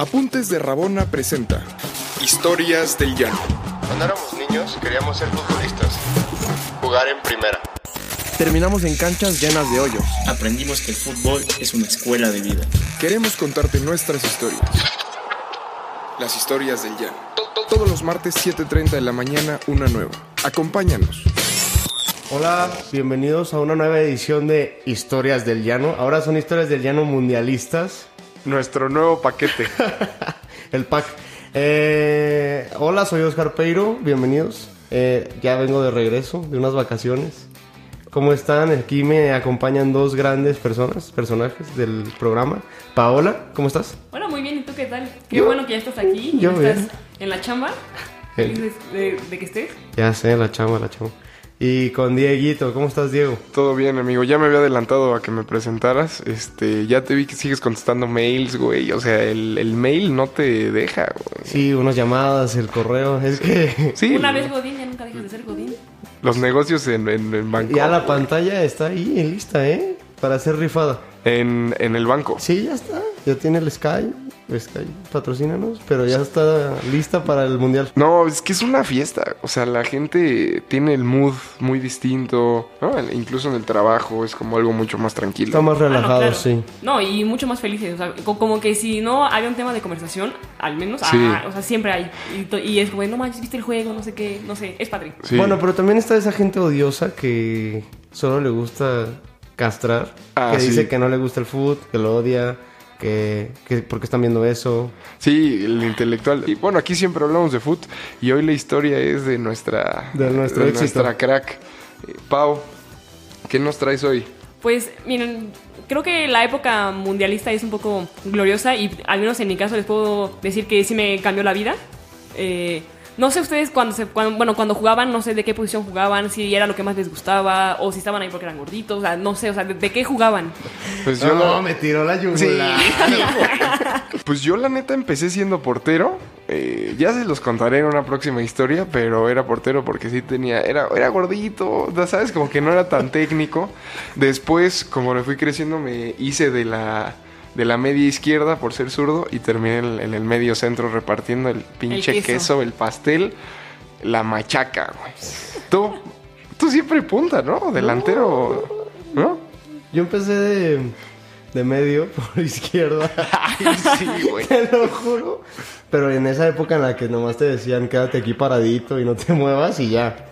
Apuntes de Rabona presenta Historias del Llano. Cuando éramos niños queríamos ser futbolistas, jugar en primera. Terminamos en canchas llenas de hoyos. Aprendimos que el fútbol es una escuela de vida. Queremos contarte nuestras historias. Las historias del Llano. Todos los martes 7.30 de la mañana, una nueva. Acompáñanos. Hola, bienvenidos a una nueva edición de Historias del Llano. Ahora son historias del llano mundialistas. Nuestro nuevo paquete. El pack. Eh, hola, soy Oscar Peiro. Bienvenidos. Eh, ya vengo de regreso de unas vacaciones. ¿Cómo están? Aquí me acompañan dos grandes personas, personajes del programa. Paola, ¿cómo estás? Hola, muy bien. ¿Y tú qué tal? Qué Yo- bueno que ya estás aquí. y yo estás bien. en la chamba. Eh. Feliz de, de- de que estés. Ya sé, la chama, la chama. Y con Dieguito, ¿cómo estás, Diego? Todo bien, amigo. Ya me había adelantado a que me presentaras. Este, ya te vi que sigues contestando mails, güey. O sea, el, el mail no te deja, güey. Sí, unas llamadas, el correo. Es que Sí. Una vez Godín, ya nunca dejas de ser Godín. Los negocios en, en, en banco. ya la pantalla está ahí, lista, ¿eh? Para ser rifada. En, en el banco. Sí, ya está. Ya tiene el Sky. Sky, patrocínanos. Pero ya está lista para el mundial. No, es que es una fiesta. O sea, la gente tiene el mood muy distinto. ¿no? Incluso en el trabajo es como algo mucho más tranquilo. Está más Ah, no, relajado, claro. sí. No, y mucho más felices. O sea, co- como que si no había un tema de conversación, al menos, Sí. ah, o sea, siempre hay. Y, es como, no manches, viste el juego, no sé qué, no sé, es padre. Sí. Bueno, pero también está esa gente odiosa que solo le gusta castrar. Ah, que sí. dice que no le gusta el fútbol, que lo odia, que, que porque están viendo eso. Sí, el intelectual. Y bueno, aquí siempre hablamos de foot y hoy la historia es de nuestra De nuestro éxito. nuestra crack. Eh, Pau, ¿qué nos traes hoy? Pues miren, creo que la época mundialista es un poco gloriosa y al menos en mi caso les puedo decir que sí me cambió la vida. Eh, no sé ustedes cuando, se, cuando, bueno, cuando jugaban, no sé de qué posición jugaban, si era lo que más les gustaba o si estaban ahí porque eran gorditos, o sea, no sé, o sea, de, de qué jugaban. Pues yo, la, me tiró la yugular. Sí. pues yo la neta empecé siendo portero. Eh, ya se los contaré en una próxima historia, pero era portero porque sí tenía, era, era gordito, ya ¿sabes? Como que no era tan técnico. Después, como me fui creciendo, me hice de la, de la media izquierda por ser zurdo y terminé en, en el medio centro repartiendo el pinche queso. queso, el pastel, la machaca, güey. Tú, tú siempre punta, ¿no? Delantero, ¿no? Yo empecé de, de medio por izquierda. sí, güey. Te lo juro. Pero en esa época en la que nomás te decían quédate aquí paradito y no te muevas y ya.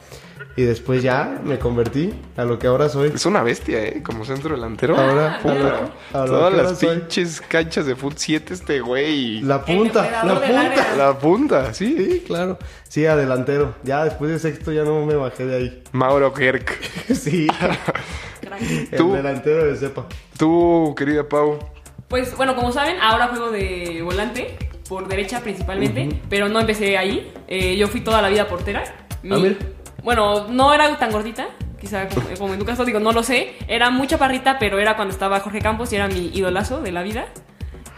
Y después ya me convertí a lo que ahora soy. Es una bestia, ¿eh? Como centro delantero. Ahora, Puta. a lo- a lo Todas que ahora las soy. pinches canchas de Foot 7 este güey. La punta, la punta. La punta, sí. Sí, claro. Sí, adelantero. Ya después de sexto ya no me bajé de ahí. Mauro Kerk. Sí, el Tú. delantero de cepa. Tú, querida Pau. Pues bueno, como saben, ahora juego de volante, por derecha principalmente, pero no empecé ahí. Eh, yo fui toda la vida portera. Mi- Ah, mira. Bueno, no era tan gordita, quizá como, como en tu caso, digo, no lo sé. Era muy chaparrita, pero era cuando estaba Jorge Campos y era mi idolazo de la vida.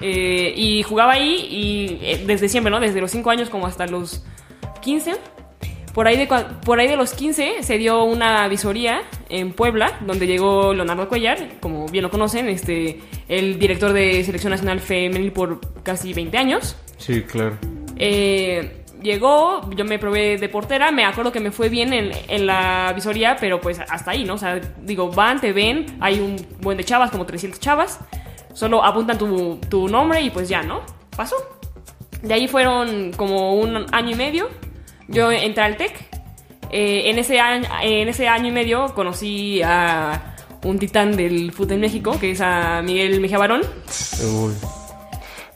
Eh, y jugaba ahí y eh, desde siempre, ¿no? Desde los 5 años como hasta los 15. Por ahí, de, por ahí de los 15 se dio una visoría en Puebla, donde llegó Leonardo Cuellar, como bien lo conocen, este, el director de Selección Nacional Femenil por casi 20 años. Sí, claro. Eh, llegó, yo me probé de portera, me acuerdo que me fue bien en, en la visoría, pero pues hasta ahí, ¿no? O sea, digo, van, te ven, hay un buen de chavas, como 300 chavas, solo apuntan tu, tu nombre y pues ya, ¿no? Pasó. De ahí fueron como un año y medio, yo entré al TEC, Eh, en, ese año, en ese año y medio conocí a un titán del fútbol en México, que es a Miguel Mejía Barón. Uy.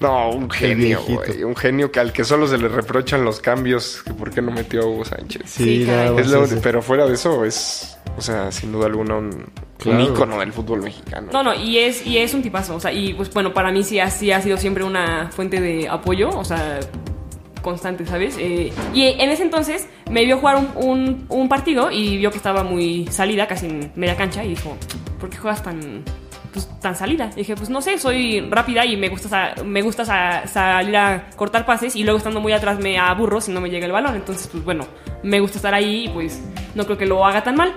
No, un genio, güey. Un genio que al que solo se le reprochan los cambios. Que por qué no metió a Hugo Sánchez. Sí, Es lo- ese. pero fuera de eso, es. O sea, sin duda alguna, un, Claro. un ícono del fútbol mexicano. No, no, y es, y es un tipazo. O sea, y pues bueno, para mí sí ha, sí ha sido siempre una fuente de apoyo, o sea, constante, ¿sabes? Eh, y en ese entonces me vio jugar un, un- un partido y vio que estaba muy salida, casi en media cancha, y dijo, ¿por qué juegas tan, pues, tan salida? Y dije, pues no sé, soy rápida y me gusta, me gusta sa- salir a cortar pases y luego estando muy atrás me aburro si no me llega el balón. Entonces, pues bueno, me gusta estar ahí y pues no creo que lo haga tan mal.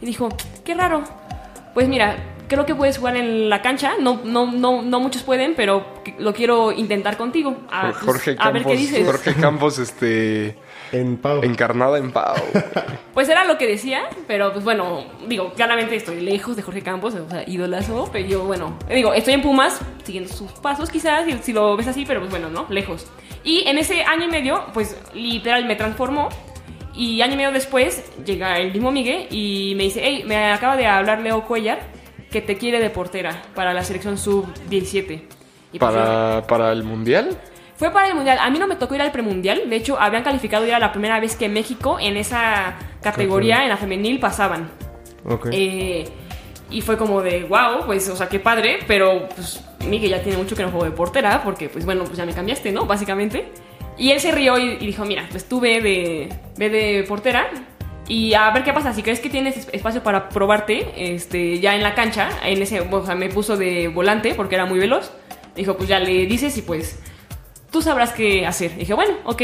Y dijo, qué raro. Pues mira, creo que puedes jugar en la cancha. No, no, no, no muchos pueden, pero lo quiero intentar contigo. A, pues, Jorge a ver Campos, qué dices. Jorge Campos, este, En Pau. encarnada en Pau. Pues era lo que decía, pero pues bueno, digo, claramente estoy lejos de Jorge Campos, o sea, idolazo, pero yo, bueno, digo, estoy en Pumas, siguiendo sus pasos quizás, si, si lo ves así, pero pues bueno, ¿no? Lejos. Y en ese año y medio, pues literal me transformó. Y año y medio después llega el mismo Miguel y me dice, hey, me acaba de hablar Leo Cuellar que te quiere de portera para la selección sub-17. Y pues ¿Para, para el mundial? fue para el mundial. A mí no me tocó ir al premundial. De hecho, habían calificado y era la primera vez que México en esa categoría, en la femenil, pasaban. Ok. Eh, y fue como de, wow, pues, o sea, qué padre. Pero, pues, Miguel ya tiene mucho que no juego de portera, porque, pues, bueno, pues ya me cambiaste, ¿no? Básicamente. Y él se rió y, y dijo, mira, pues tú ve de, ve de portera. Y a ver qué pasa, si crees que tienes es- espacio para probarte, este, ya en la cancha, en ese, o sea, me puso de volante porque era muy veloz. Dijo, pues ya le dices y pues tú sabrás qué hacer. dije, bueno, ok.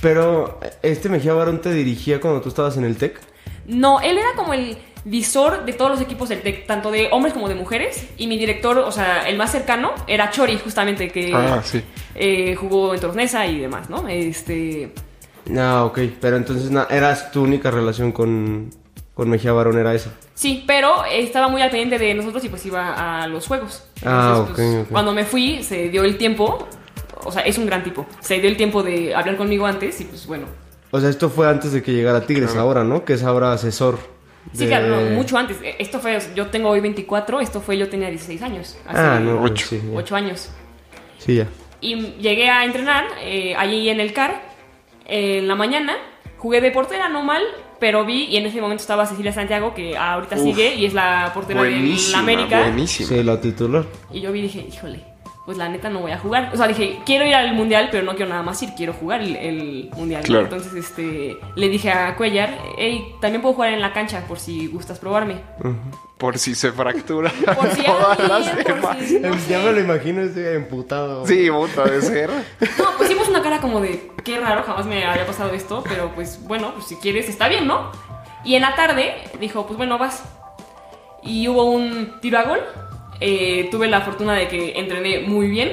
Pero, ¿este Mejía Barón te dirigía cuando tú estabas en el TEC? No, él era como el visor de todos los equipos del TEC, tanto de hombres como de mujeres. Y mi director, o sea, el más cercano, era Chori, justamente, que Ah, sí. eh, jugó en Tornesa y demás, ¿no? Este. Ah, ok. Pero entonces na- eras tu única relación con, con Mejía Barón, era esa. Sí, pero estaba muy al pendiente de nosotros y pues iba a los juegos. Ah, pues, ok, ok. Cuando me fui, se dio el tiempo. O sea, es un gran tipo. Se dio el tiempo de hablar conmigo antes y pues bueno. O sea, esto fue antes de que llegara Tigres ahora, ¿no? Que es ahora asesor. Sí, claro, no, mucho antes. Esto fue, yo tengo hoy 24, esto fue, yo tenía 16 años. Hace Ah, no. pues Ocho. Sí, ya. 8 años. Sí, ya. Y llegué a entrenar eh, allí en el CAR en la mañana. Jugué de portera, no mal, pero vi y en ese momento estaba Cecilia Santiago, que ahorita Uf, sigue y es la portera de la Buenísima, América. buenísima. Sí, la titular. Y yo vi y dije, híjole, pues la neta no voy a jugar. O sea, dije, quiero ir al mundial, pero no quiero nada más ir, quiero jugar el, el mundial. Claro. Entonces, este, le dije a Cuellar, hey, también puedo jugar en la cancha por si gustas probarme. Por si se fractura Por si todas alguien, las por demás. si, no ya sé. me lo imagino ese emputado. Sí, puta de ser. No, pusimos una cara como de, qué raro, jamás me había pasado esto, pero pues bueno, pues si quieres, está bien, ¿no? Y en la tarde dijo, pues bueno, vas. Y hubo un tiro a gol. Eh, tuve la fortuna de que entrené muy bien.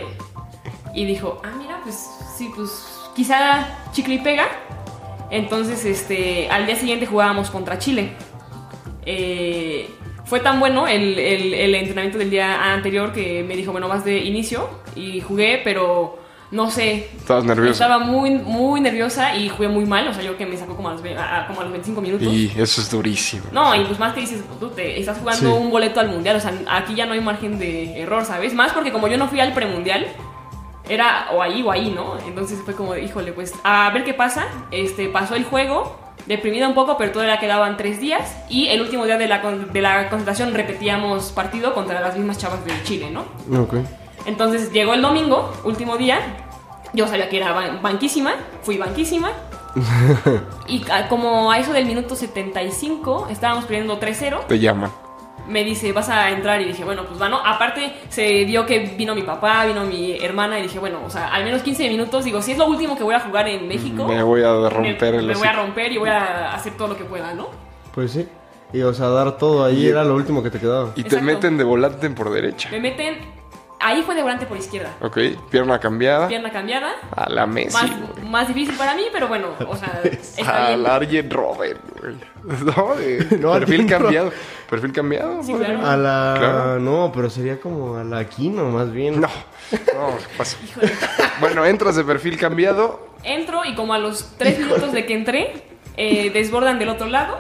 Y dijo, ah, mira, pues sí, pues quizá chicle y pega. Entonces, este, al día siguiente jugábamos contra Chile. Eh, fue tan bueno el, el- el entrenamiento del día anterior que me dijo, bueno, vas de inicio. Y jugué, pero no sé. Estabas nerviosa. Estaba muy, muy nerviosa y jugué muy mal. O sea, yo que me sacó como a los, a- como a los 25 minutos. Y eso es durísimo. No, y pues más que dices, tú te estás jugando Sí. un boleto al mundial, o sea, aquí ya no hay margen de error, ¿sabes? Más porque como yo no fui al premundial, era o ahí o ahí, ¿no? Entonces fue como, híjole, pues a ver qué pasa. Este, pasó el juego, deprimida un poco, pero todavía quedaban tres días. Y el último día de la, de la concentración repetíamos partido contra las mismas chavas de Chile, ¿no? Ok. Entonces llegó el domingo, último día. Yo sabía que era ban- banquísima, fui banquísima. y a- como a eso del minuto 75, estábamos perdiendo 3-0. Te llaman. Me dice, vas a entrar. Y dije, bueno, pues bueno. Aparte, se dio que vino mi papá, vino mi hermana. Y dije, bueno, o sea, al menos 15 minutos. Digo, si es lo último que voy a jugar en México, Me voy a romper me, el me voy a romper y voy a hacer todo lo que pueda, ¿no? Pues sí. Y o sea, dar todo ahí Y- era lo último que te quedaba. Y te meten de volante por derecha. Me meten. Ahí fue de volante por izquierda. Ok, pierna cambiada. Pierna cambiada. A la Messi, Más, difícil para mí, pero bueno, o sea, está Al bien. Arjen Robert, güey. No, de No, perfil cambiado. Perfil cambiado. Sí, claro. A la... Claro. No, pero sería como a la Aquino, más bien. No, no, ¿qué pasa? Bueno, entras de perfil cambiado. Entro y como a los tres minutos de que entré, eh, desbordan del otro lado.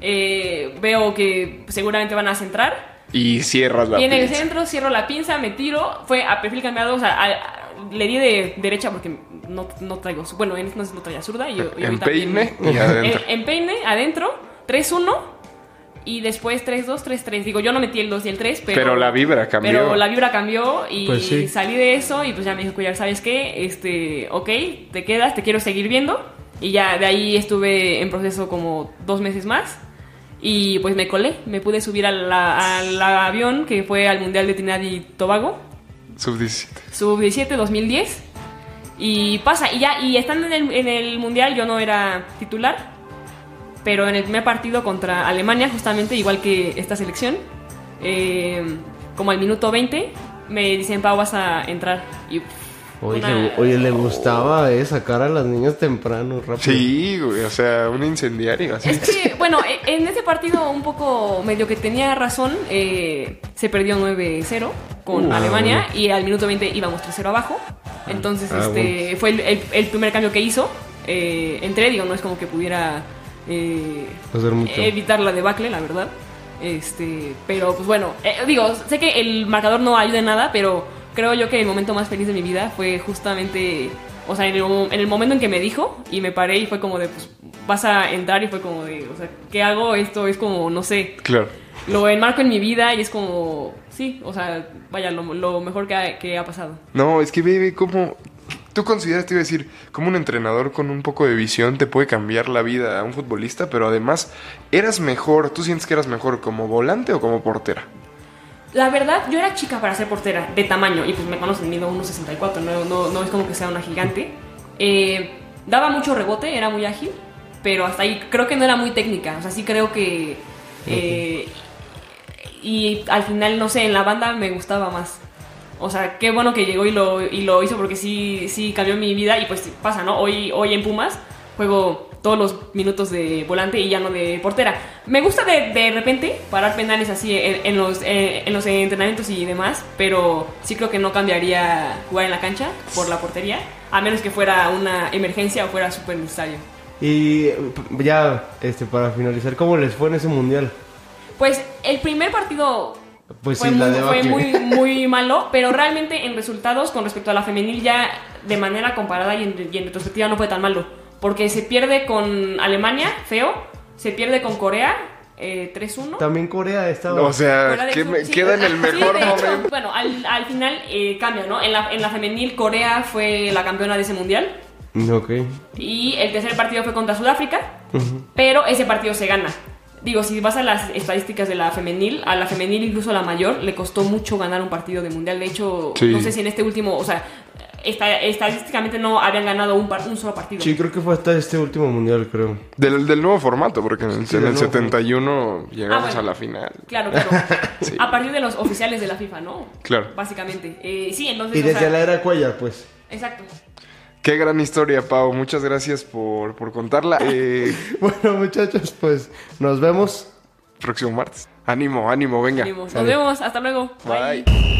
Eh, veo que seguramente van a centrar. Y cierras la y en el pinza. centro cierro la pinza, me tiro. Fue a perfil cambiado, o sea, a- a- le di de derecha porque no, no traigo. Bueno, en este no traía zurda. Y, yo- y En peine y adentro. En, en peine, adentro, 3-1. Y después 3-2, 3-3. Digo, yo no metí el 2 y el 3, pero. Pero la vibra cambió. Pero la vibra cambió y Pues sí. salí de eso. Y pues ya me dijo, Cuyar, ¿sabes qué? Este, ok, te quedas, te quiero seguir viendo. Y ya de ahí estuve en proceso como dos meses más. Y pues me colé, me pude subir al avión que fue al Mundial de Trinidad y Tobago, Sub 17. sub-17 2010. Y pasa, y ya, y estando en el, en el Mundial yo no era titular, pero en el primer partido contra Alemania, justamente igual que esta selección, eh, como al minuto 20, me dicen, Pau, vas a entrar. Y Oye, una- le, oye, le gustaba eh, sacar a las niñas temprano, rápido. Sí, güey, o sea, un incendiario así. Es que, bueno, e- en ese partido un poco medio que tenía razón, eh, se perdió 9-0 con Uh, Alemania y al minuto 20 íbamos 3-0 abajo. Entonces, Ah, este fue el, el- el primer cambio que hizo. Eh, entré, digo, no es como que pudiera eh, Hacer mucho. evitar la debacle, la verdad. Este, pero pues bueno, eh, digo, sé que el marcador no ayuda en nada, pero creo yo que el momento más feliz de mi vida fue justamente, o sea, en el, en el momento en que me dijo y me paré y fue como de, pues vas a entrar y fue como de, o sea, ¿qué hago? Esto es como, no sé, Claro. lo enmarco en mi vida y es como, sí, o sea, vaya, lo, lo mejor que ha, que ha pasado. No, es que baby, ¿cómo? ¿Tú consideras, te iba a decir, como un entrenador con un poco de visión te puede cambiar la vida a un futbolista? Pero además, ¿eras mejor, tú sientes que eras mejor como volante o como portera? La verdad, yo era chica para ser portera, de tamaño, y pues me conocen, mido 1,64, no, no, no es como que sea una gigante. Eh, daba mucho rebote, era muy ágil, pero hasta ahí creo que no era muy técnica, o sea, sí creo que... eh, y al final, no sé, en la banda me gustaba más. O sea, qué bueno que llegó y lo, y lo hizo porque sí, sí cambió mi vida y pues pasa, ¿no? Hoy, hoy en Pumas juego todos los minutos de volante y ya no de portera. Me gusta de, de repente parar penales así en, en los, en, en los entrenamientos y demás, pero sí creo que no cambiaría jugar en la cancha por la portería, a menos que fuera una emergencia o fuera súper necesario. Y ya, este, para finalizar, ¿cómo les fue en ese mundial? Pues el primer partido Pues fue, sí, la muy, fue debacle. muy, muy malo, pero realmente en resultados con respecto a la femenil ya de manera comparada y en, y en retrospectiva no fue tan malo. Porque se pierde con Alemania, feo, se pierde con Corea, eh, 3-1. También Corea estaba... O sea, que me- sí, queda en el sí, mejor hecho, momento. bueno, al, al final eh, cambia, ¿no? En la, en la femenil, Corea fue la campeona de ese mundial. Ok. Y el tercer partido fue contra Sudáfrica, pero ese partido se gana. Digo, si vas a las estadísticas de la femenil, a la femenil, incluso a la mayor, le costó mucho ganar un partido de mundial. De hecho, Sí. no sé si en este último, o sea, estadísticamente no habían ganado un, par- un solo partido. Sí, creo que fue hasta este último mundial, creo. Del, del nuevo formato, porque en el, Sí, en el nuevo 71 llegamos Ah, bueno. a la final. Claro, claro. Sí. A partir de los oficiales de la FIFA, ¿no? Claro. Básicamente. Eh, sí, entonces. Y o desde sea, la era Cuellar, pues. Exacto. Qué gran historia, Pau. Muchas gracias por, por contarla. Eh, Bueno, muchachos, pues nos vemos. próximo martes. Ánimo, ánimo, venga. Nos vemos. Hasta luego. Bye.